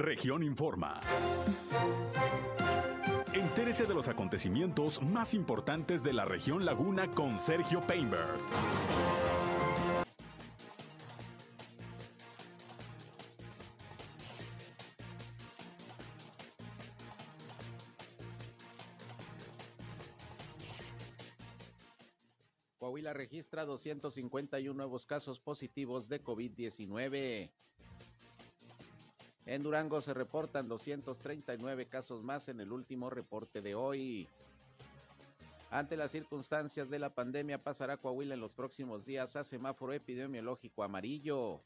Región Informa. Entérese de los acontecimientos más importantes de la región Laguna con Sergio Painberg. Coahuila registra 251 nuevos casos positivos de COVID-19. En Durango se reportan 239 casos más en el último reporte de hoy. Ante las circunstancias de la pandemia, pasará Coahuila en los próximos días a semáforo epidemiológico amarillo.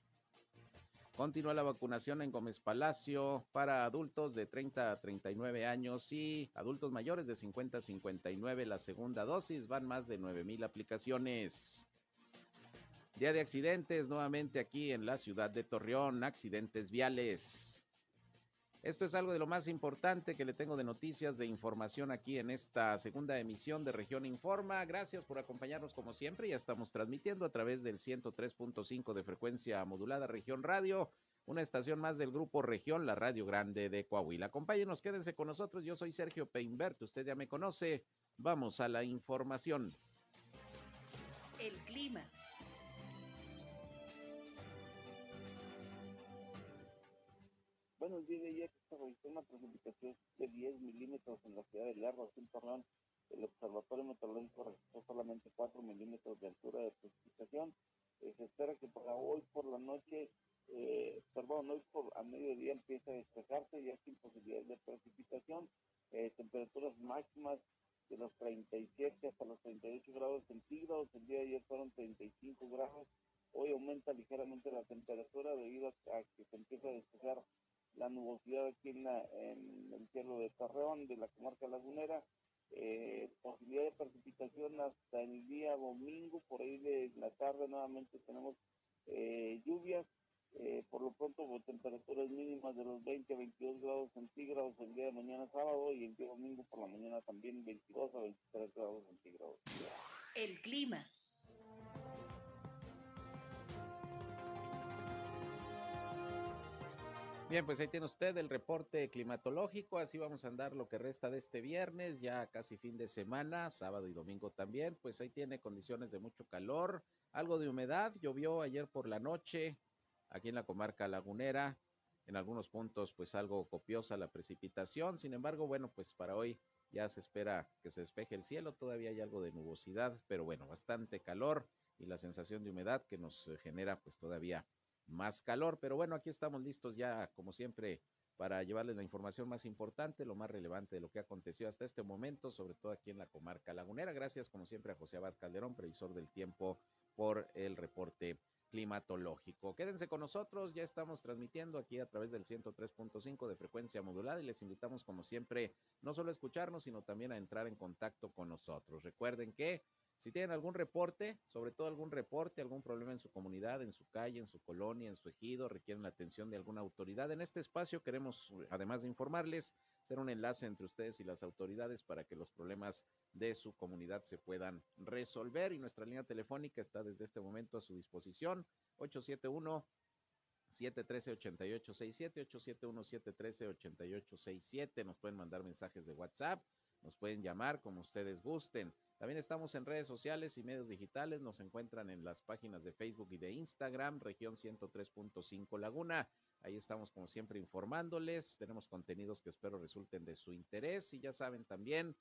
Continúa la vacunación en Gómez Palacio para adultos de 30 a 39 años y adultos mayores de 50 a 59. La segunda dosis van más de 9 mil aplicaciones. Día de accidentes nuevamente aquí en la ciudad de Torreón, accidentes viales. Esto es algo de lo más importante que le tengo de noticias, de información aquí en esta segunda emisión de Región Informa. Gracias por acompañarnos como siempre. Ya estamos transmitiendo a través del 103.5 de frecuencia modulada Región Radio, una estación más del grupo Región, la Radio Grande de Coahuila. Acompáñenos, quédense con nosotros. Yo soy Sergio Peinbert, usted ya me conoce. Vamos a la información. El clima. Bueno, el día de ayer se registró una precipitación de 10 milímetros en la ciudad de Lerro, en Torreón. El Observatorio Meteorológico registró solamente 4 milímetros de altura de precipitación. Eh, se espera que para hoy por la noche, eh, perdón, hoy por a mediodía empiece a despejarse ya sin posibilidades de precipitación. Eh, temperaturas máximas de los 37 hasta los 38 grados centígrados. El día de ayer fueron 35 grados. Hoy aumenta ligeramente la temperatura debido a que se empieza a despejar la nubosidad aquí en, el cielo de Torreón, de la comarca lagunera, eh, posibilidad de precipitación hasta el día domingo, por ahí de la tarde nuevamente tenemos eh, lluvias, eh, por lo pronto pues, temperaturas mínimas de los 20 a 22 grados centígrados el día de mañana sábado y el día domingo por la mañana también 22 a 23 grados centígrados. El clima. Bien, pues ahí tiene usted el reporte climatológico, así vamos a andar lo que resta de este viernes, ya casi fin de semana, sábado y domingo también, pues ahí tiene condiciones de mucho calor, algo de humedad, llovió ayer por la noche aquí en la comarca lagunera, en algunos puntos pues algo copiosa la precipitación, sin embargo, bueno, pues para hoy ya se espera que se despeje el cielo, todavía hay algo de nubosidad, pero bueno, bastante calor y la sensación de humedad que nos genera pues todavía más calor. Pero bueno, aquí estamos listos ya, como siempre, para llevarles la información más importante, lo más relevante de lo que aconteció hasta este momento, sobre todo aquí en la comarca lagunera. Gracias, como siempre, a José Abad Calderón, previsor del tiempo, por el reporte climatológico. Quédense con nosotros, ya estamos transmitiendo aquí a través del 103.5 de frecuencia modulada y les invitamos como siempre no solo a escucharnos, sino también a entrar en contacto con nosotros. Recuerden que si tienen algún reporte, sobre todo algún reporte, algún problema en su comunidad, en su calle, en su colonia, en su ejido, requieren la atención de alguna autoridad, en este espacio queremos, además de informarles, ser un enlace entre ustedes y las autoridades para que los problemas de su comunidad se puedan resolver. Y nuestra línea telefónica está desde este momento a su disposición, 871 713-8867, 871-713-8867. Nos pueden mandar mensajes de WhatsApp, nos pueden llamar como ustedes gusten. También estamos en redes sociales y medios digitales. Nos encuentran en las páginas de Facebook y de Instagram, región 103.5 Laguna. Ahí estamos como siempre informándoles. Tenemos contenidos que espero resulten de su interés. Y ya saben también,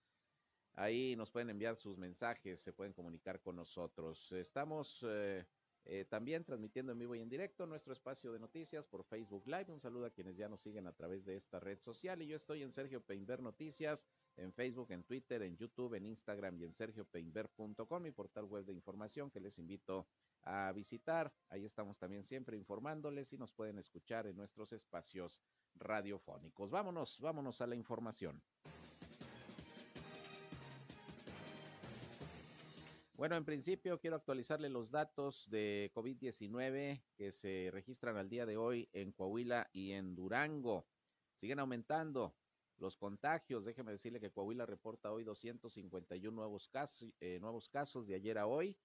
ahí nos pueden enviar sus mensajes, se pueden comunicar con nosotros. Estamos eh, eh, también transmitiendo en vivo y en directo nuestro espacio de noticias por Facebook Live. Un saludo a quienes ya nos siguen a través de esta red social. Y yo estoy en Sergio Peinber Noticias en Facebook, en Twitter, en YouTube, en Instagram y en sergiopeinber.com, mi portal web de información que les invito a visitar. Ahí estamos también siempre informándoles y nos pueden escuchar en nuestros espacios radiofónicos. Vámonos, vámonos a la información. Bueno, en principio quiero actualizarle los datos de COVID-19 que se registran al día de hoy en Coahuila y en Durango. Siguen aumentando los contagios. Déjeme decirle que Coahuila reporta hoy 251 nuevos casos, eh, nuevos casos de ayer a hoy.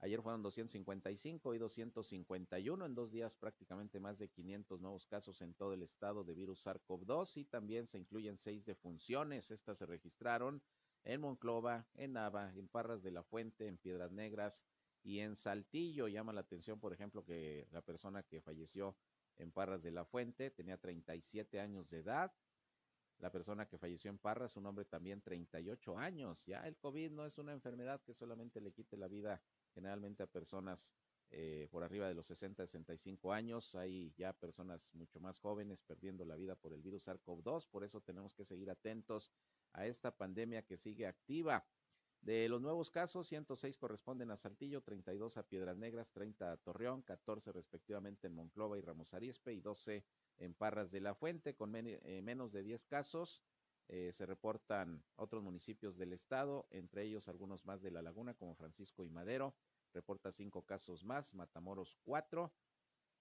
Ayer fueron 255 y 251 en dos días, prácticamente más de 500 nuevos casos en todo el estado de virus SARS-CoV-2 y también se incluyen seis defunciones. Estas se registraron en Monclova, en Nava, en Parras de la Fuente, en Piedras Negras y en Saltillo. Llama la atención, por ejemplo, que la persona que falleció en Parras de la Fuente tenía 37 años de edad. La persona que falleció en Parras, un hombre también 38 años. Ya el COVID no es una enfermedad que solamente le quite la vida generalmente a personas eh, por arriba de los 60, 65 años. Hay ya personas mucho más jóvenes perdiendo la vida por el virus SARS-CoV-2. Por eso tenemos que seguir atentos a esta pandemia que sigue activa. De los nuevos casos, 106 corresponden a Saltillo, 32 a Piedras Negras, 30 a Torreón, 14 respectivamente en Monclova y Ramos Arizpe y 12 en Parras de la Fuente, con eh, menos de 10 casos. Eh, se reportan otros municipios del estado, entre ellos algunos más de la laguna, como Francisco y Madero. Reporta cinco casos más, Matamoros cuatro,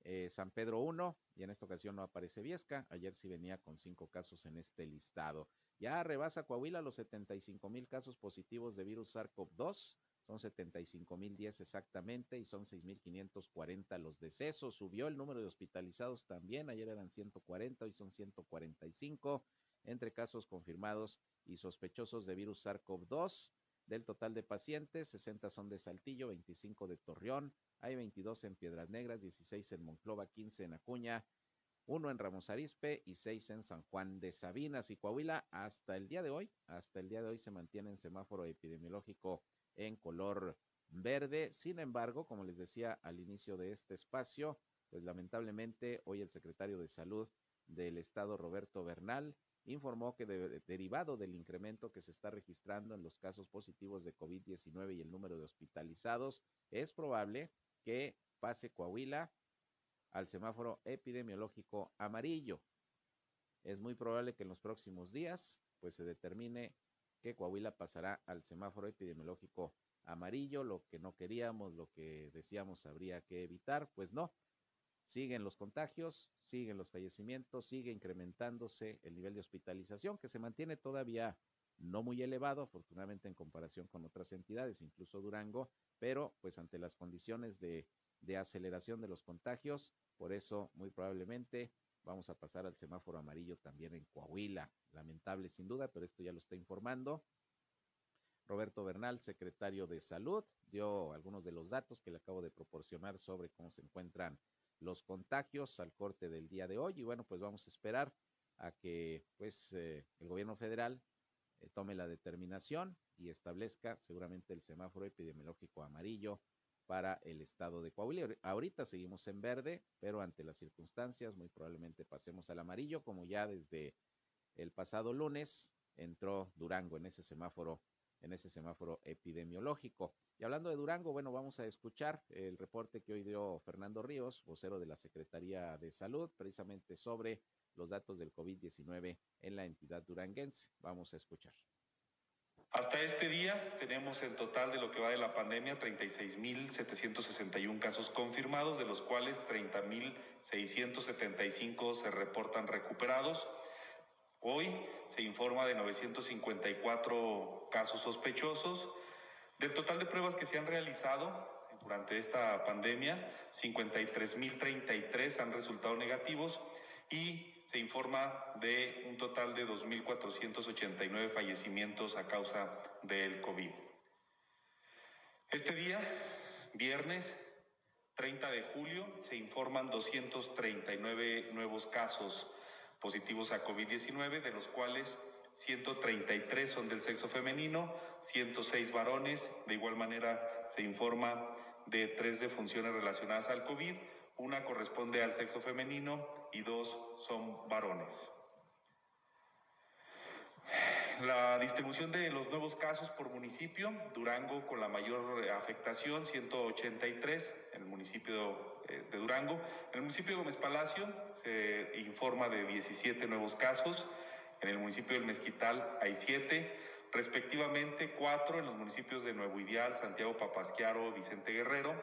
eh, San Pedro uno, y en esta ocasión no aparece Viesca. Ayer sí venía con cinco casos en este listado. Ya rebasa Coahuila los 75 mil casos positivos de virus SARS-CoV-2. Son 75 mil 10 exactamente y son 6.540 los decesos. Subió el número de hospitalizados también. Ayer eran 140, hoy son 145 entre casos confirmados y sospechosos de virus SARS-CoV-2. Del total de pacientes, 60 son de Saltillo, 25 de Torreón, hay 22 en Piedras Negras, 16 en Monclova, 15 en Acuña, uno en Ramos Arizpe y seis en San Juan de Sabinas y Coahuila. Hasta el día de hoy, hasta el día de hoy se mantiene en semáforo epidemiológico en color verde. Sin embargo, como les decía al inicio de este espacio, pues lamentablemente hoy el secretario de Salud del Estado, Roberto Bernal, informó que derivado del incremento que se está registrando en los casos positivos de COVID-19 y el número de hospitalizados, es probable que pase Coahuila al semáforo epidemiológico amarillo. Es muy probable que en los próximos días pues se determine que Coahuila pasará al semáforo epidemiológico amarillo, lo que no queríamos, lo que decíamos habría que evitar, pues no, siguen los contagios, siguen los fallecimientos, sigue incrementándose el nivel de hospitalización que se mantiene todavía no muy elevado, afortunadamente en comparación con otras entidades, incluso Durango, pero pues ante las condiciones de, de aceleración de los contagios, por eso muy probablemente vamos a pasar al semáforo amarillo también en Coahuila. Lamentable sin duda, pero esto ya lo está informando. Roberto Bernal, secretario de Salud, dio algunos de los datos que le acabo de proporcionar sobre cómo se encuentran los contagios al corte del día de hoy y bueno, pues vamos a esperar a que pues eh, el gobierno federal eh, tome la determinación y establezca seguramente el semáforo epidemiológico amarillo para el estado de Coahuila. Ahorita seguimos en verde, pero ante las circunstancias muy probablemente pasemos al amarillo, como ya desde el pasado lunes entró Durango en ese semáforo en ese semáforo epidemiológico. Y hablando de Durango, bueno, vamos a escuchar el reporte que hoy dio Fernando Ríos, vocero de la Secretaría de Salud, precisamente sobre los datos del COVID-19 en la entidad duranguense. Vamos a escuchar. Hasta este día tenemos en total de lo que va de la pandemia 36.761 casos confirmados, de los cuales 30.675 se reportan recuperados. Hoy se informa de 954 casos sospechosos. Del total de pruebas que se han realizado durante esta pandemia, 53.033 han resultado negativos y se informa de un total de 2.489 fallecimientos a causa del COVID. Este día, viernes 30 de julio, se informan 239 nuevos casos positivos a COVID-19, de los cuales 133 son del sexo femenino, 106 varones. De igual manera, se informa de tres defunciones relacionadas al COVID, una corresponde al sexo femenino y dos son varones. La distribución de los nuevos casos por municipio, Durango con la mayor afectación, 183 en el municipio eh, de Durango. En el municipio de Gómez Palacio se informa de 17 nuevos casos, en el municipio del Mezquital hay 7, respectivamente 4 en los municipios de Nuevo Ideal, Santiago Papasquiaro, Vicente Guerrero,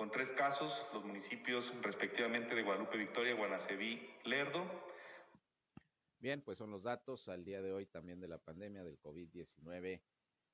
con tres casos los municipios respectivamente de Guadalupe Victoria, Guanaceví, Lerdo, Bien, pues son los datos al día de hoy también de la pandemia del COVID-19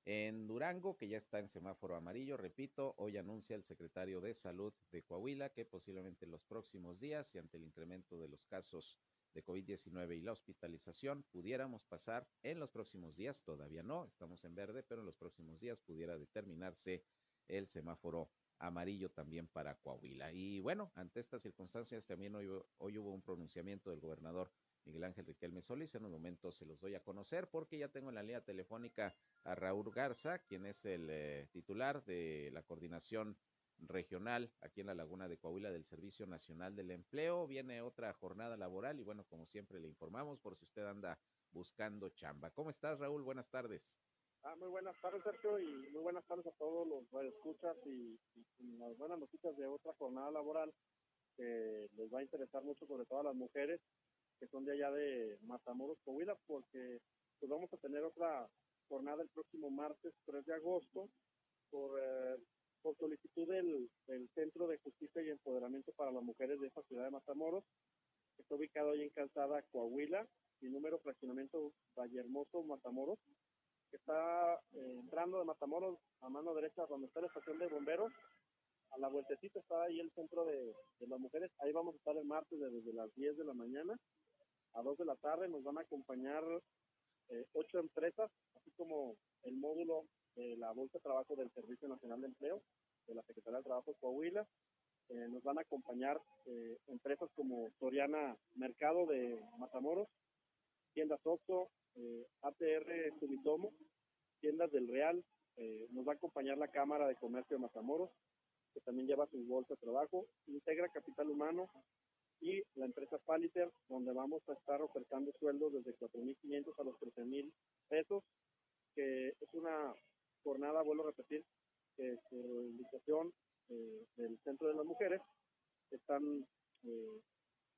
En Durango, que ya está en semáforo amarillo, repito, hoy anuncia el secretario de Salud de Coahuila que posiblemente en los próximos días y ante el incremento de los casos de COVID-19 y la hospitalización, pudiéramos pasar en los próximos días, todavía no, estamos en verde, pero en los próximos días pudiera determinarse el semáforo amarillo también para Coahuila. Y bueno, ante estas circunstancias también hoy, hoy hubo un pronunciamiento del gobernador Miguel Ángel Riquelme Solís. En un momento se los doy a conocer porque ya tengo en la línea telefónica a Raúl Garza, quien es el eh, titular de la coordinación regional aquí en la Laguna de Coahuila del Servicio Nacional del Empleo. Viene otra jornada laboral y bueno, como siempre le informamos por si usted anda buscando chamba. ¿Cómo estás, Raúl? Buenas tardes. Ah, muy buenas tardes, Sergio, y muy buenas tardes a todos los escuchas y, y, las buenas noticias de otra jornada laboral que les va a interesar mucho, sobre todo a las mujeres que son de allá de Matamoros, Coahuila, porque pues vamos a tener otra jornada el próximo martes 3 de agosto por, eh, por solicitud del, del, Centro de Justicia y Empoderamiento para las Mujeres de esta ciudad de Matamoros, está ubicado ahí en Calzada, Coahuila, y número fraccionamiento Vallehermoso, Matamoros, que está eh, entrando de Matamoros a mano derecha donde está la estación de bomberos, a la vueltecita está ahí el centro de, de las mujeres, ahí vamos a estar el martes desde las 10 de la mañana a 2 de la tarde nos van a acompañar eh, ocho empresas, así como el módulo de la Bolsa de Trabajo del Servicio Nacional de Empleo de la Secretaría de Trabajo de Coahuila. Eh, nos van a acompañar eh, empresas como Soriana Mercado de Matamoros, Tiendas Oxxo, ATR Sumitomo, Tiendas del Real, nos va a acompañar la Cámara de Comercio de Matamoros, que también lleva su bolsa de trabajo, Integra Capital Humano, y la empresa Paliter, donde vamos a estar ofertando sueldos desde 4.500 a los 13.000 pesos, que es una jornada, vuelvo a repetir, que por indicación eh, del Centro de las Mujeres, están, eh,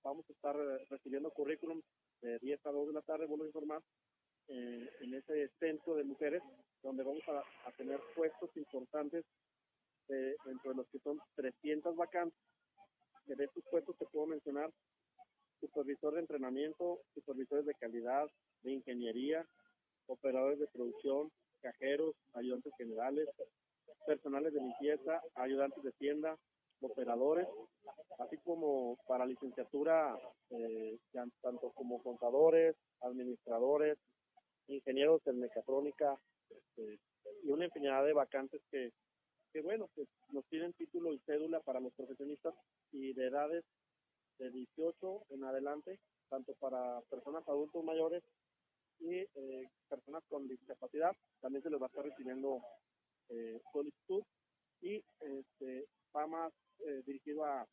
vamos a estar recibiendo currículum de 10 a 2 de la tarde, vuelvo a informar, eh, en ese centro de mujeres, donde vamos a, a tener puestos importantes dentro de los que son 300 vacantes. De estos puestos te puedo mencionar supervisor de entrenamiento, supervisores de calidad, de ingeniería, operadores de producción, cajeros, ayudantes generales, personales de limpieza, ayudantes de tienda, operadores, así como para licenciatura, eh, tanto como contadores, administradores, ingenieros de mecatrónica este, y una infinidad de vacantes que que bueno, pues nos tienen título y cédula para los profesionistas y de edades de 18 en adelante, tanto para personas adultos mayores y eh, personas con discapacidad. También se les va a estar recibiendo eh, solicitud y este, va más eh, dirigido a,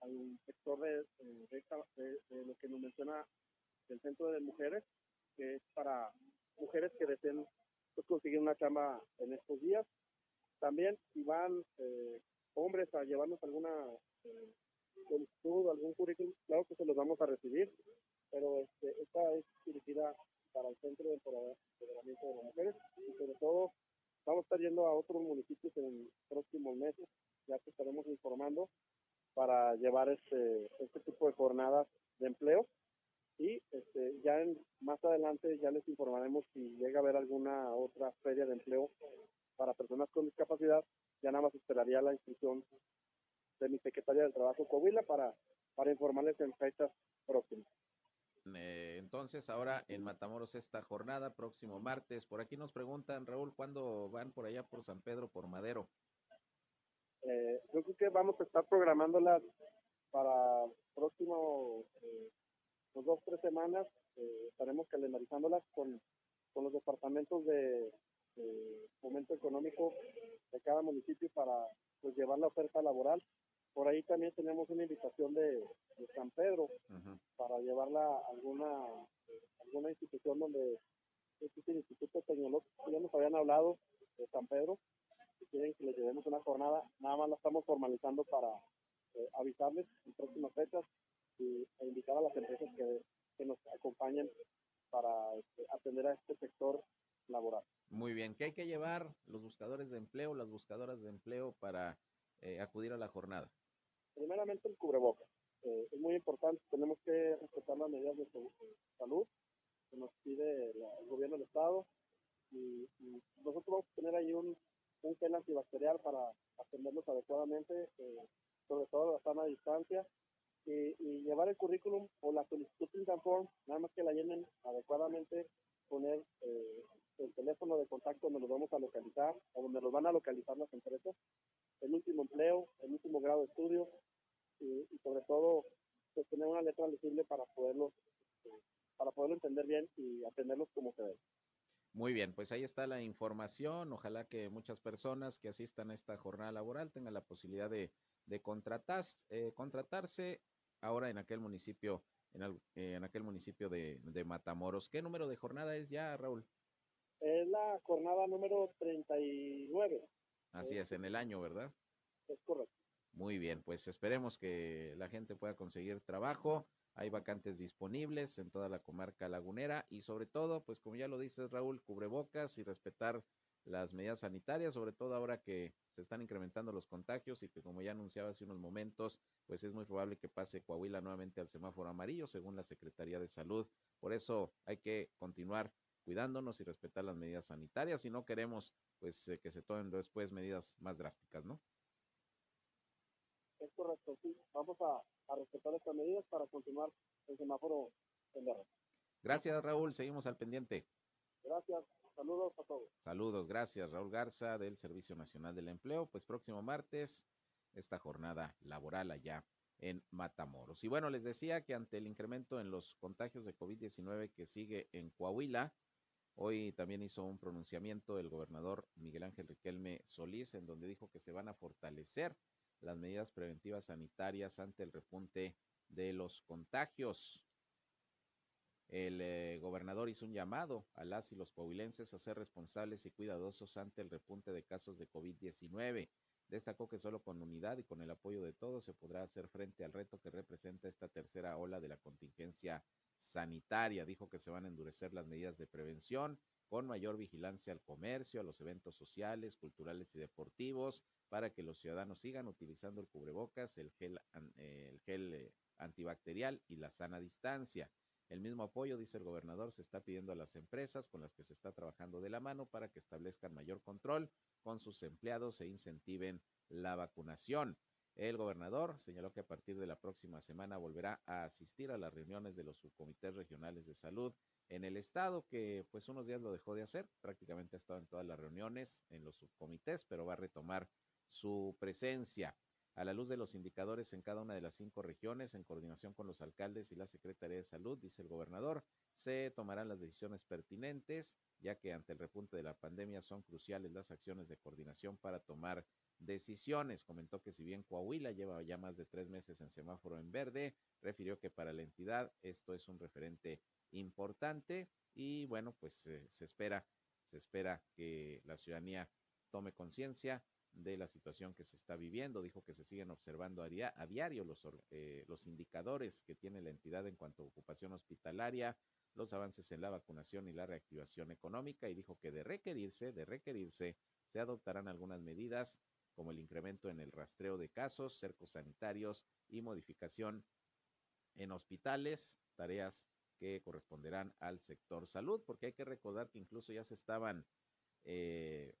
al sector de, de, lo que nos menciona el Centro de Mujeres, que es para mujeres que deseen pues, conseguir una chamba en estos días. También, si van eh, hombres a llevarnos alguna eh, solicitud, algún currículum, claro que se los vamos a recibir, pero este, esta es dirigida para el Centro de Empoderamiento de las Mujeres y sobre todo vamos a estar yendo a otros municipios en próximos meses, ya que estaremos informando para llevar este, este tipo de jornadas de empleo y este, ya en, más adelante ya les informaremos si llega a haber alguna otra feria de empleo para personas con discapacidad, ya nada más esperaría la inscripción de mi secretaria del Trabajo Coahuila para, para informarles en fechas próximas. Eh, entonces, ahora en Matamoros esta jornada, próximo martes, por aquí nos preguntan, Raúl, ¿cuándo van por allá por San Pedro, por Madero? Eh, yo creo que vamos a estar programándolas para próximo, eh, dos, tres semanas, eh, estaremos calendarizándolas con, con los departamentos de, eh, fomento económico de cada municipio para pues llevar la oferta laboral. Por ahí también tenemos una invitación de, San Pedro para llevarla a alguna, alguna institución donde existe el Instituto Tecnológico, ya nos habían hablado de San Pedro, si quieren que les llevemos una jornada, nada más la estamos formalizando para eh, avisarles en próximas fechas y, e invitar a las empresas que, que nos acompañen para este, atender a este sector laboral. Muy bien, ¿qué hay que llevar los buscadores de empleo, las buscadoras de empleo para eh, acudir a la jornada? Primeramente el cubrebocas. Eh, es muy importante, tenemos que respetar las medidas de salud que nos pide el gobierno del Estado. y, nosotros vamos a tener ahí un, un gel antibacterial para atenderlos adecuadamente, eh, sobre todo la sana distancia, y, llevar el currículum o la solicitud in form, nada más que la llenen adecuadamente, poner eh, el teléfono de contacto donde los vamos a localizar o donde los van a localizar las empresas, el último empleo, el último grado de estudio y, sobre todo pues, tener una letra legible para poderlo este, para poderlo entender bien y atenderlos como se debe. Muy bien, pues ahí está la información. Ojalá que muchas personas que asistan a esta jornada laboral tengan la posibilidad de, de contratar, eh, contratarse ahora en aquel municipio, en, eh, en aquel municipio de, de, Matamoros. ¿Qué número de jornada es ya, Raúl? Es la jornada número 39. Así es, en el año, ¿verdad? Es correcto. Muy bien, pues esperemos que la gente pueda conseguir trabajo. Hay vacantes disponibles en toda la comarca lagunera y sobre todo, pues como ya lo dices Raúl, cubrebocas y respetar las medidas sanitarias, sobre todo ahora que se están incrementando los contagios y que como ya anunciaba hace unos momentos, pues es muy probable que pase Coahuila nuevamente al semáforo amarillo, según la Secretaría de Salud. Por eso hay que continuar cuidándonos y respetar las medidas sanitarias y no queremos pues eh, que se tomen después medidas más drásticas, ¿no? Es correcto, sí. Vamos a, respetar estas medidas para continuar el semáforo en verde. Gracias, Raúl. Seguimos al pendiente. Gracias. Saludos a todos. Saludos, gracias Raúl Garza del Servicio Nacional del Empleo. Pues próximo martes, esta jornada laboral allá en Matamoros. Y bueno, les decía que ante el incremento en los contagios de COVID-19 que sigue en Coahuila, hoy también hizo un pronunciamiento el gobernador Miguel Ángel Riquelme Solís, en donde dijo que se van a fortalecer las medidas preventivas sanitarias ante el repunte de los contagios. El eh, gobernador hizo un llamado a las y los coahuilenses a ser responsables y cuidadosos ante el repunte de casos de COVID-19. Destacó que solo con unidad y con el apoyo de todos se podrá hacer frente al reto que representa esta tercera ola de la contingencia sanitaria. Dijo que se van a endurecer las medidas de prevención con mayor vigilancia al comercio, a los eventos sociales, culturales y deportivos, para que los ciudadanos sigan utilizando el cubrebocas, el gel, el gel eh, antibacterial y la sana distancia. El mismo apoyo, dice el gobernador, se está pidiendo a las empresas con las que se está trabajando de la mano para que establezcan mayor control con sus empleados e incentiven la vacunación. El gobernador señaló que a partir de la próxima semana volverá a asistir a las reuniones de los subcomités regionales de salud en el estado, que pues unos días lo dejó de hacer, prácticamente ha estado en todas las reuniones en los subcomités, pero va a retomar su presencia a la luz de los indicadores en cada una de las cinco regiones, en coordinación con los alcaldes y la Secretaría de Salud, dice el gobernador, se tomarán las decisiones pertinentes, ya que ante el repunte de la pandemia son cruciales las acciones de coordinación para tomar decisiones. Comentó que si bien Coahuila lleva ya más de tres meses en semáforo en verde, refirió que para la entidad esto es un referente importante y bueno, pues eh, se espera, se espera que la ciudadanía tome conciencia de la situación que se está viviendo. Dijo que se siguen observando a, diario los, eh, los indicadores que tiene la entidad en cuanto a ocupación hospitalaria, los avances en la vacunación y la reactivación económica y dijo que de requerirse, de requerirse, se adoptarán algunas medidas como el incremento en el rastreo de casos, cercos sanitarios y modificación en hospitales, tareas que corresponderán al sector salud, porque hay que recordar que incluso ya se estaban eh,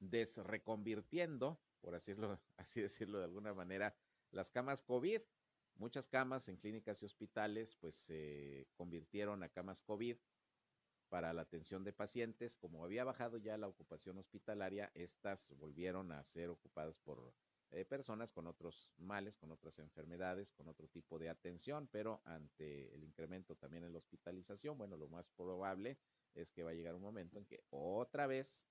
desreconvirtiendo, por así decirlo de alguna manera, las camas COVID. Muchas camas en clínicas y hospitales pues se convirtieron a camas COVID para la atención de pacientes. Como había bajado ya la ocupación hospitalaria, estas volvieron a ser ocupadas por eh, personas con otros males, con otras enfermedades, con otro tipo de atención, pero ante el incremento también en la hospitalización, bueno, lo más probable es que va a llegar un momento en que otra vez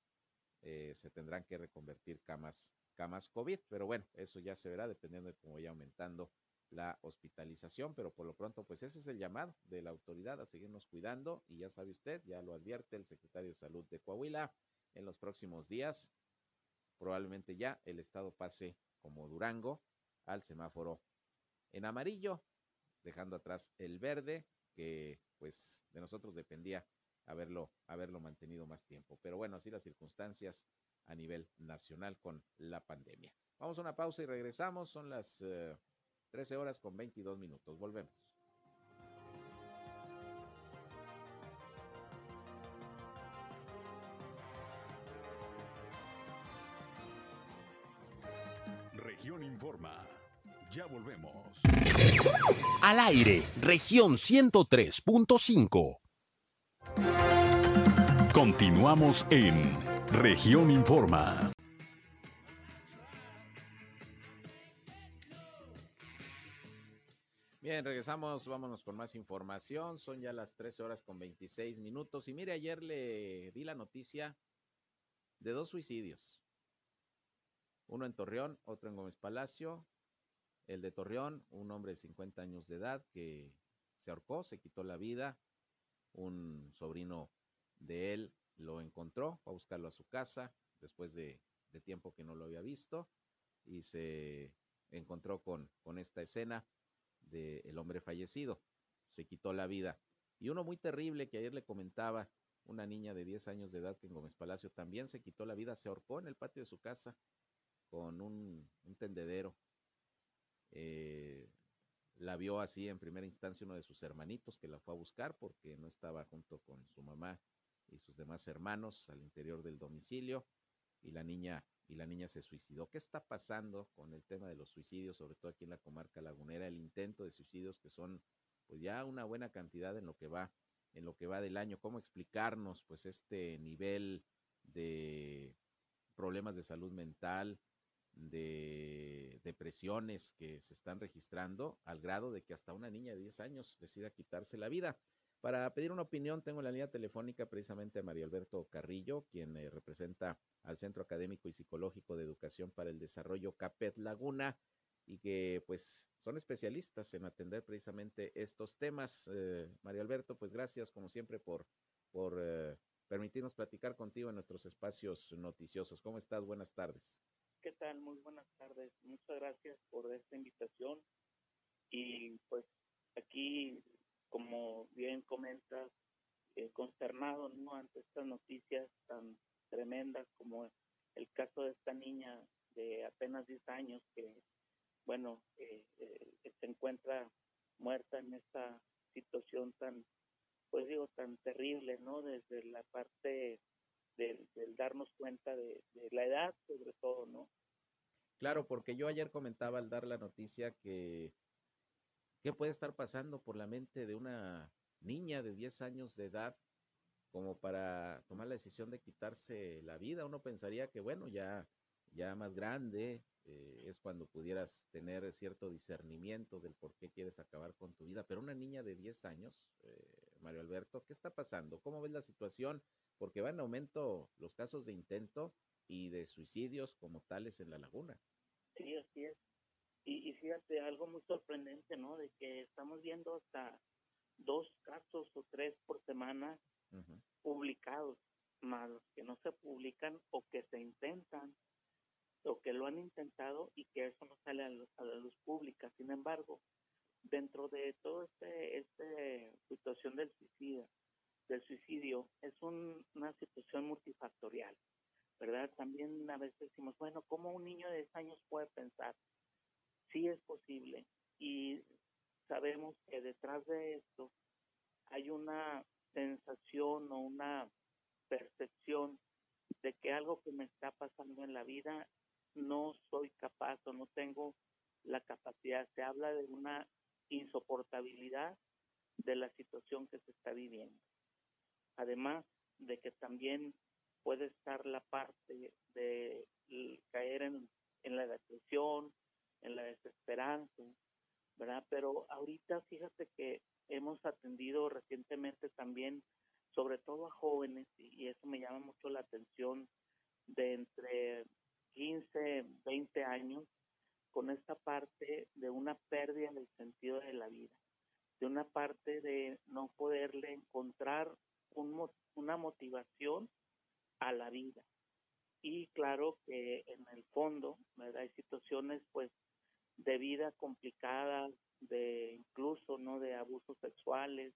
eh, se tendrán que reconvertir camas, camas COVID, pero bueno, eso ya se verá dependiendo de cómo vaya aumentando la hospitalización, pero por lo pronto, pues ese es el llamado de la autoridad a seguirnos cuidando y ya sabe usted, ya lo advierte el secretario de Salud de Coahuila, en los próximos días probablemente ya el estado pase como Durango al semáforo en amarillo, dejando atrás el verde, que pues de nosotros dependía haberlo, haberlo mantenido más tiempo. Pero bueno, así las circunstancias a nivel nacional con la pandemia. Vamos a una pausa y regresamos. Son las eh, 13 horas con 22 minutos. Volvemos. Región Informa. Ya volvemos. Al aire, región 103.5. Continuamos en región Informa. Bien, regresamos, vámonos con más información. Son ya las 13 horas con 26 minutos. Y mire, ayer le di la noticia de dos suicidios. Uno en Torreón, otro en Gómez Palacio. El de Torreón, un hombre de 50 años de edad que se ahorcó, se quitó la vida. Un sobrino de él lo encontró, fue a buscarlo a su casa después de, de tiempo que no lo había visto y se encontró con, con esta escena del hombre fallecido. Se quitó la vida. Y uno muy terrible que ayer le comentaba, una niña de 10 años de edad que en Gómez Palacio también se quitó la vida, se ahorcó en el patio de su casa con un, un tendedero. Eh, la vio así en primera instancia uno de sus hermanitos que la fue a buscar porque no estaba junto con su mamá y sus demás hermanos al interior del domicilio y la niña y la niña se suicidó. ¿Qué está pasando con el tema de los suicidios, sobre todo aquí en la comarca lagunera, el intento de suicidios que son pues ya una buena cantidad en lo que va en lo que va del año? ¿Cómo explicarnos pues este nivel de problemas de salud mental, de depresiones que se están registrando al grado de que hasta una niña de 10 años decida quitarse la vida? Para pedir una opinión, tengo en la línea telefónica precisamente a María Alberto Carrillo, quien eh, representa al Centro Académico y Psicológico de Educación para el Desarrollo CAPET Laguna y que pues son especialistas en atender precisamente estos temas. Eh, María Alberto, pues gracias como siempre por, por eh, permitirnos platicar contigo en nuestros espacios noticiosos. ¿Cómo estás? Buenas tardes. ¿Qué tal? Muy buenas tardes. Muchas gracias por esta invitación. Y pues aquí como bien comentas, eh, consternado ¿no? ante estas noticias tan tremendas como el caso de esta niña de apenas 10 años que, bueno, eh, eh, se encuentra muerta en esta situación tan, pues digo, tan terrible, ¿no? Desde la parte del, darnos cuenta de, de, la edad, sobre todo, ¿no? Claro, porque yo ayer comentaba al dar la noticia que ¿Qué puede estar pasando por la mente de una niña de 10 años de edad como para tomar la decisión de quitarse la vida? Uno pensaría que, bueno, ya, ya más grande eh, es cuando pudieras tener cierto discernimiento del por qué quieres acabar con tu vida, pero una niña de 10 años, eh, Mario Alberto, ¿qué está pasando? ¿Cómo ves la situación? Porque va en aumento los casos de intento y de suicidios como tales en la laguna. Sí, así. Y, fíjate, algo muy sorprendente, ¿no? De que estamos viendo hasta dos casos o tres por semana publicados, más los que no se publican o que se intentan o que lo han intentado y que eso no sale a, la luz pública. Sin embargo, dentro de toda este, este situación del suicidio, del suicidio, es una situación multifactorial, ¿verdad? También a veces decimos, bueno, ¿cómo un niño de 10 años puede pensar? Sí es posible y sabemos que detrás de esto hay una sensación o una percepción de que algo que me está pasando en la vida no soy capaz o no tengo la capacidad. Se habla de una insoportabilidad de la situación que se está viviendo. Además de que también puede estar la parte de caer en, en la depresión, en la desesperanza, ¿verdad? Pero ahorita fíjate que hemos atendido recientemente también, sobre todo a jóvenes, y eso me llama mucho la atención, de entre 15, 20 años, con esta parte de una pérdida del sentido de la vida, de una parte de no poderle encontrar un, una motivación a la vida. Y claro que en el fondo, ¿verdad? Hay situaciones pues de vida complicada, de incluso no de abusos sexuales,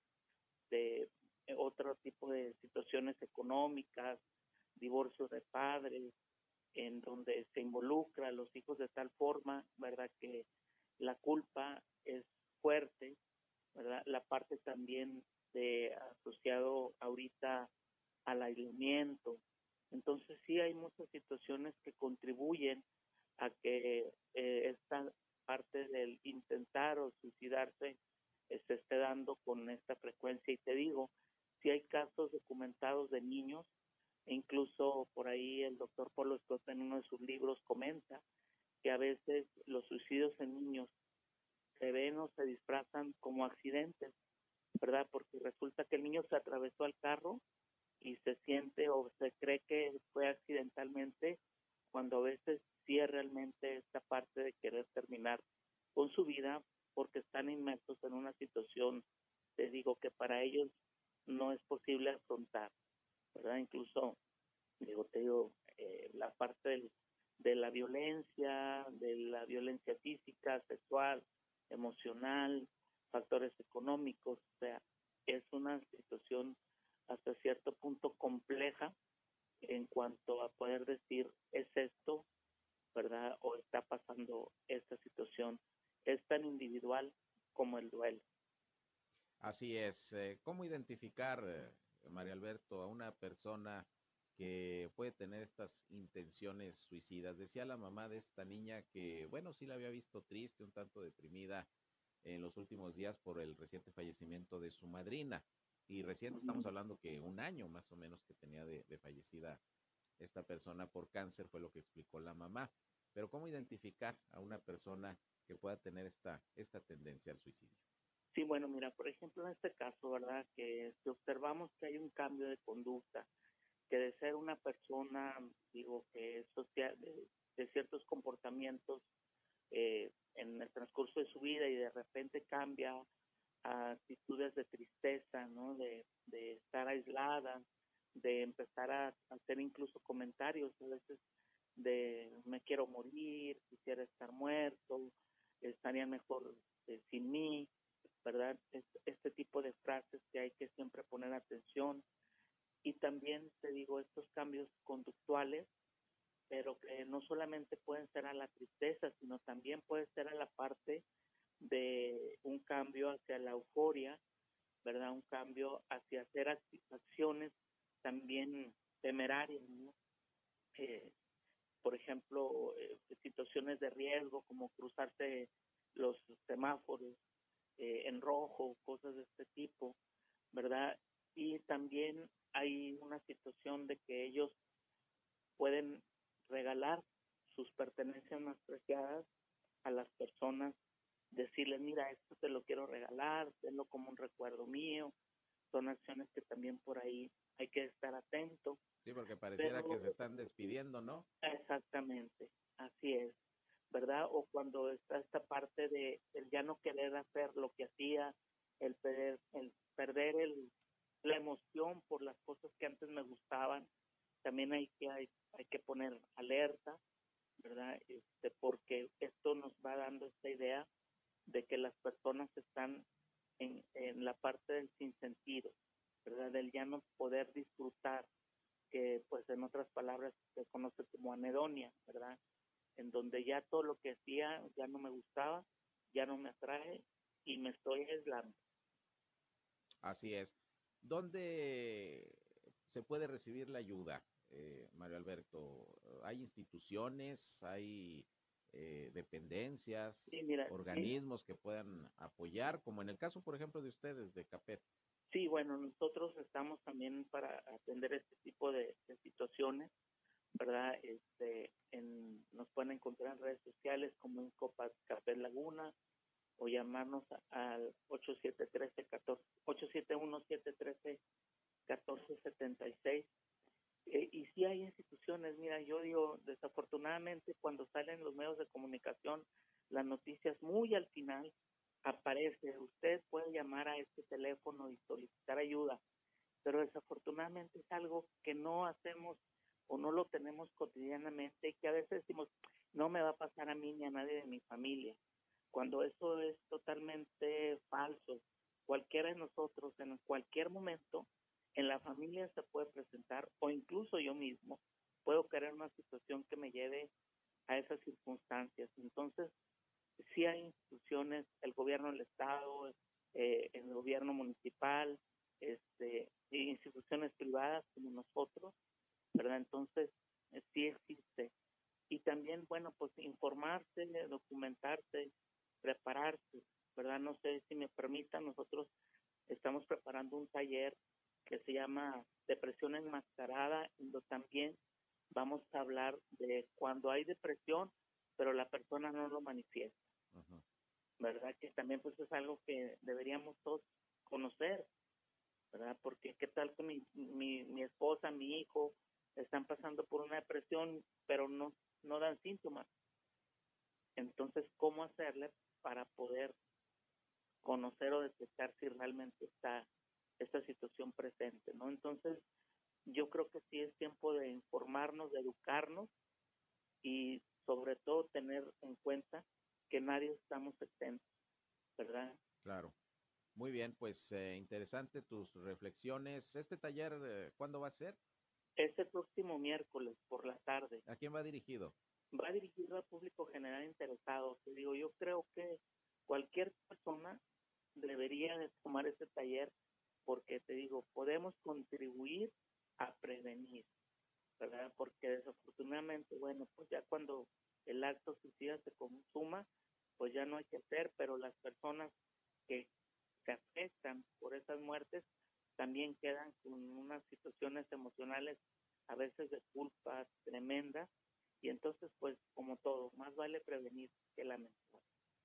de otro tipo de situaciones económicas, divorcio de padres, en donde se involucra a los hijos de tal forma, ¿verdad? Que la culpa es fuerte, ¿verdad? La parte también de asociado ahorita al aislamiento. Entonces sí hay muchas situaciones que contribuyen a que eh, esta parte del intentar o suicidarse eh, se esté dando con esta frecuencia. Y te digo, si hay casos documentados de niños, e incluso por ahí el doctor Polo Scott en uno de sus libros comenta que a veces los suicidios en niños se ven o se disfrazan como accidentes, ¿verdad? Porque resulta que el niño se atravesó al carro y se siente o se cree que fue accidentalmente, cuando a veces sí es realmente esta parte de querer terminar con su vida porque están inmersos en una situación, te digo, que para ellos no es posible afrontar, ¿verdad? Incluso, digo, te digo, eh, la parte de la violencia, de la violencia física, sexual, emocional, factores económicos, o sea, es una situación hasta cierto punto compleja en cuanto a poder decir es esto, ¿verdad? O está pasando esta situación. Es tan individual como el duelo. Así es. Eh, ¿Cómo identificar, eh, María Alberto, a una persona que puede tener estas intenciones suicidas? Decía la mamá de esta niña que, bueno, sí la había visto triste, un tanto deprimida en los últimos días por el reciente fallecimiento de su madrina. Y reciente estamos hablando que un año más o menos que tenía de, fallecida esta persona por cáncer fue lo que explicó la mamá. Pero ¿cómo identificar a una persona que pueda tener esta, esta tendencia al suicidio? Sí, bueno, mira, por ejemplo, en este caso, ¿verdad? Que si observamos que hay un cambio de conducta, que de ser una persona, digo, que es social, de, ciertos comportamientos eh, en el transcurso de su vida y de repente cambia actitudes de tristeza, ¿no? De, estar aislada, de empezar a hacer incluso comentarios a veces de me quiero morir, quisiera estar muerto, estaría mejor eh, sin mí, ¿verdad? este tipo de frases que hay que siempre poner atención. Y también te digo, estos cambios conductuales, pero que no solamente pueden ser a la tristeza, sino también puede ser a la parte de un cambio hacia la euforia, ¿verdad? Un cambio hacia hacer acciones también temerarias, eh, por ejemplo, eh, situaciones de riesgo como cruzarse los semáforos eh, en rojo, cosas de este tipo, ¿verdad? Y también hay una situación de que ellos pueden regalar sus pertenencias más preciadas a las personas decirles, mira, esto te lo quiero regalar, tenlo como un recuerdo mío. Son acciones que también por ahí hay que estar atento. Sí, porque pareciera que se están despidiendo, ¿no? Exactamente, así es, ¿verdad? O cuando está esta parte de el ya no querer hacer lo que hacía, el perder, el perder el, la emoción por las cosas que antes me gustaban, también hay que, hay, hay que poner alerta, ¿verdad? Este, porque esto nos va dando esta idea de que las personas están en, en la parte del sinsentido, ¿verdad? Del ya no poder disfrutar, que pues en otras palabras se conoce como anedonia, ¿verdad? En donde ya todo lo que hacía ya no me gustaba, ya no me atrae y me estoy aislando. Así es. ¿Dónde se puede recibir la ayuda, eh, Mario Alberto? ¿Hay instituciones? ¿Hay eh, dependencias, organismos que puedan apoyar, como en el caso, por ejemplo, de ustedes, de CAPET. Sí, bueno, nosotros estamos también para atender este tipo de, situaciones, ¿verdad? Este, en, nos pueden encontrar en redes sociales como en Copa Capet Laguna o llamarnos al 8713 14 871 713 1476 eh, y sí hay instituciones, mira, yo digo, desafortunadamente cuando salen los medios de comunicación, las noticias muy al final aparece, usted puede llamar a este teléfono y solicitar ayuda, pero desafortunadamente es algo que no hacemos o no lo tenemos cotidianamente y que a veces decimos, no me va a pasar a mí ni a nadie de mi familia, cuando eso es totalmente falso. Cualquiera de nosotros en cualquier momento en la familia se puede presentar o incluso yo mismo puedo crear una situación que me lleve a esas circunstancias. Entonces, sí hay instituciones, el gobierno del Estado, eh, el gobierno municipal, este, instituciones privadas como nosotros, ¿verdad? Entonces, sí existe y también, bueno, pues informarse, documentarse, prepararse, ¿verdad? No sé si me permitan, nosotros estamos preparando un taller que se llama Depresión Enmascarada, donde también vamos a hablar de cuando hay depresión, pero la persona no lo manifiesta. ¿Verdad? Que también pues es algo que deberíamos todos conocer, ¿verdad? Porque qué tal que mi, mi, mi esposa, mi hijo están pasando por una depresión, pero no, no dan síntomas. Entonces, ¿cómo hacerle para poder conocer o detectar si realmente está esta situación presente, ¿no? Entonces, yo creo que sí es tiempo de informarnos, de educarnos y sobre todo tener en cuenta que nadie estamos exentos, ¿verdad? Claro. Muy bien, pues eh, interesante tus reflexiones. ¿Este taller eh, cuándo va a ser? Este próximo miércoles por la tarde. ¿A quién va dirigido? Va dirigido al público general interesado. Te digo, yo creo que cualquier persona debería de tomar este taller porque te digo, podemos contribuir a prevenir, ¿verdad? Porque desafortunadamente, bueno, pues ya cuando el acto suicida se consuma, pues ya no hay que hacer, pero las personas que se afectan por esas muertes también quedan con unas situaciones emocionales a veces de culpa tremenda y entonces pues como todo, más vale prevenir que lamentar.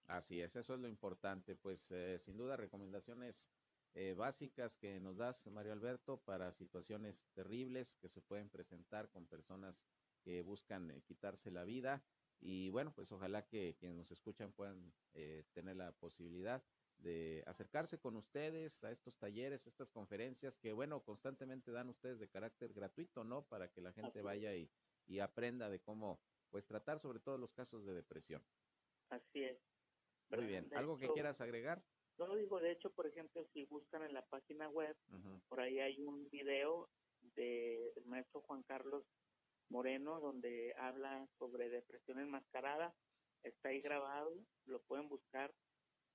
Así es, eso es lo importante, pues eh, sin duda recomendaciones eh, básicas que nos das, Mario Alberto, para situaciones terribles que se pueden presentar con personas que buscan eh, quitarse la vida. Y bueno, pues ojalá que quienes nos escuchan puedan eh, tener la posibilidad de acercarse con ustedes a estos talleres, a estas conferencias que, bueno, constantemente dan ustedes de carácter gratuito, ¿no? Para que la gente vaya y, y aprenda de cómo, pues, tratar sobre todo los casos de depresión. Así es. Muy bien. ¿Algo que quieras agregar? No digo, de hecho, por ejemplo, si buscan en la página web, por ahí hay un video del maestro Juan Carlos Moreno donde habla sobre depresión enmascarada. Está ahí grabado, lo pueden buscar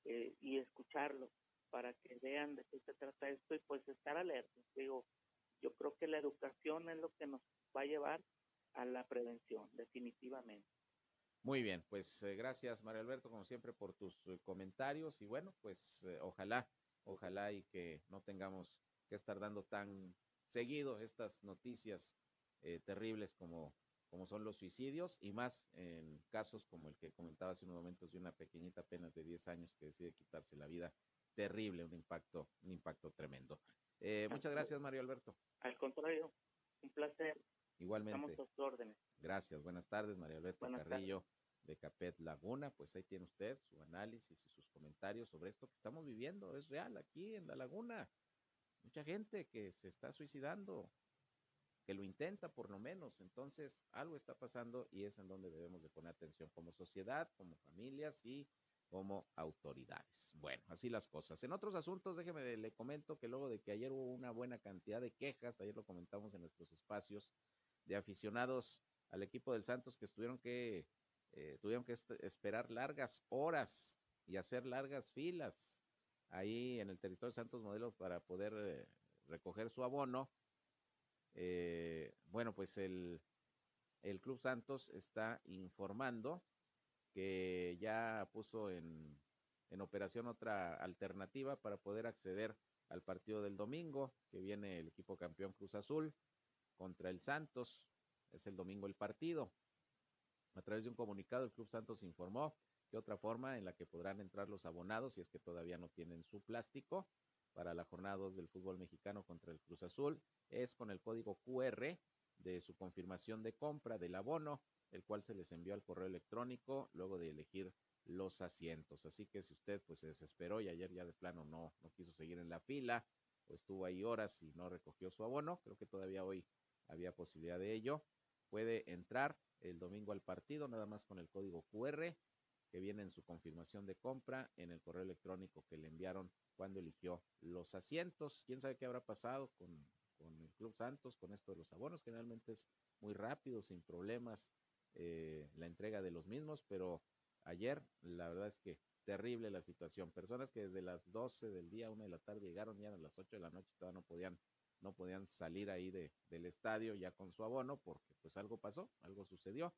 eh, y escucharlo para que vean de qué se trata esto y pues estar alerta. Digo, yo creo que la educación es lo que nos va a llevar a la prevención, definitivamente. Muy bien, pues eh, gracias Mario Alberto, como siempre, por tus eh, comentarios y bueno, pues ojalá, ojalá y que no tengamos que estar dando tan seguido estas noticias terribles como, como son los suicidios y más en casos como el que comentaba hace unos momentos de una pequeñita apenas de 10 años que decide quitarse la vida. Terrible, un impacto, un impacto tremendo. muchas gracias Mario Alberto. Al contrario, un placer. Igualmente. Estamos a sus órdenes. Gracias, buenas tardes, María Alberto Carrillo de Capet Laguna. Pues ahí tiene usted su análisis y sus comentarios sobre esto que estamos viviendo. Es real aquí en la laguna. Mucha gente que se está suicidando, que lo intenta por lo menos. Entonces, algo está pasando y es en donde debemos de poner atención como sociedad, como familias y como autoridades. Bueno, así las cosas. En otros asuntos, déjeme le comento que luego de que ayer hubo una buena cantidad de quejas, ayer lo comentamos en nuestros espacios, de aficionados al equipo del Santos que tuvieron que, eh, tuvieron que esperar largas horas y hacer largas filas ahí en el territorio de Santos Modelo para poder eh, recoger su abono. Eh, bueno, pues el, el Club Santos está informando que ya puso en, en operación otra alternativa para poder acceder al partido del domingo, que viene el equipo campeón Cruz Azul contra el Santos. Es el domingo el partido. A través de un comunicado, el Club Santos informó que otra forma en la que podrán entrar los abonados, si es que todavía no tienen su plástico, para la jornada 2 del fútbol mexicano contra el Cruz Azul, es con el código QR de su confirmación de compra del abono, el cual se les envió al correo electrónico luego de elegir los asientos. Así que si usted pues se desesperó y ayer ya de plano no, no quiso seguir en la fila o estuvo ahí horas y no recogió su abono, creo que todavía hoy había posibilidad de ello. Puede entrar el domingo al partido, nada más con el código QR que viene en su confirmación de compra en el correo electrónico que le enviaron cuando eligió los asientos. ¿Quién sabe qué habrá pasado con, el Club Santos, con esto de los abonos? Generalmente es muy rápido, sin problemas, eh, la entrega de los mismos, pero ayer la verdad es que terrible la situación. Personas que desde las 12 del día, una de la tarde, llegaron ya a las 8 de la noche, todavía no podían no podían salir ahí de, del estadio ya con su abono porque pues algo pasó, algo sucedió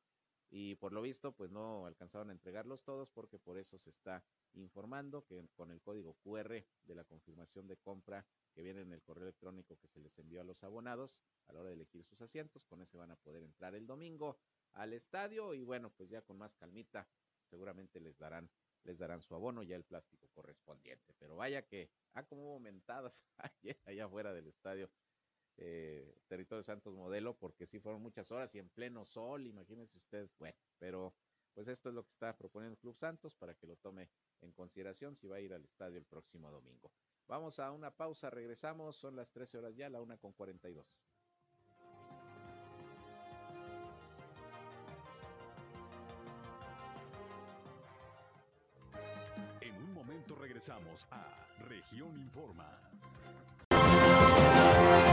y por lo visto pues no alcanzaron a entregarlos todos porque por eso se está informando que con el código QR de la confirmación de compra que viene en el correo electrónico que se les envió a los abonados a la hora de elegir sus asientos, con ese van a poder entrar el domingo al estadio y bueno, pues ya con más calmita seguramente les darán les darán su abono ya el plástico correspondiente. Pero vaya que, ah, como hubo mentadas ayer allá afuera del estadio eh, Territorio Santos Modelo, porque sí fueron muchas horas y en pleno sol, imagínense usted, bueno, pero pues esto es lo que está proponiendo Club Santos para que lo tome en consideración si va a ir al estadio el próximo domingo. Vamos a una pausa, regresamos, son las 13 horas ya, la una con 42. En un momento regresamos a Región Informa.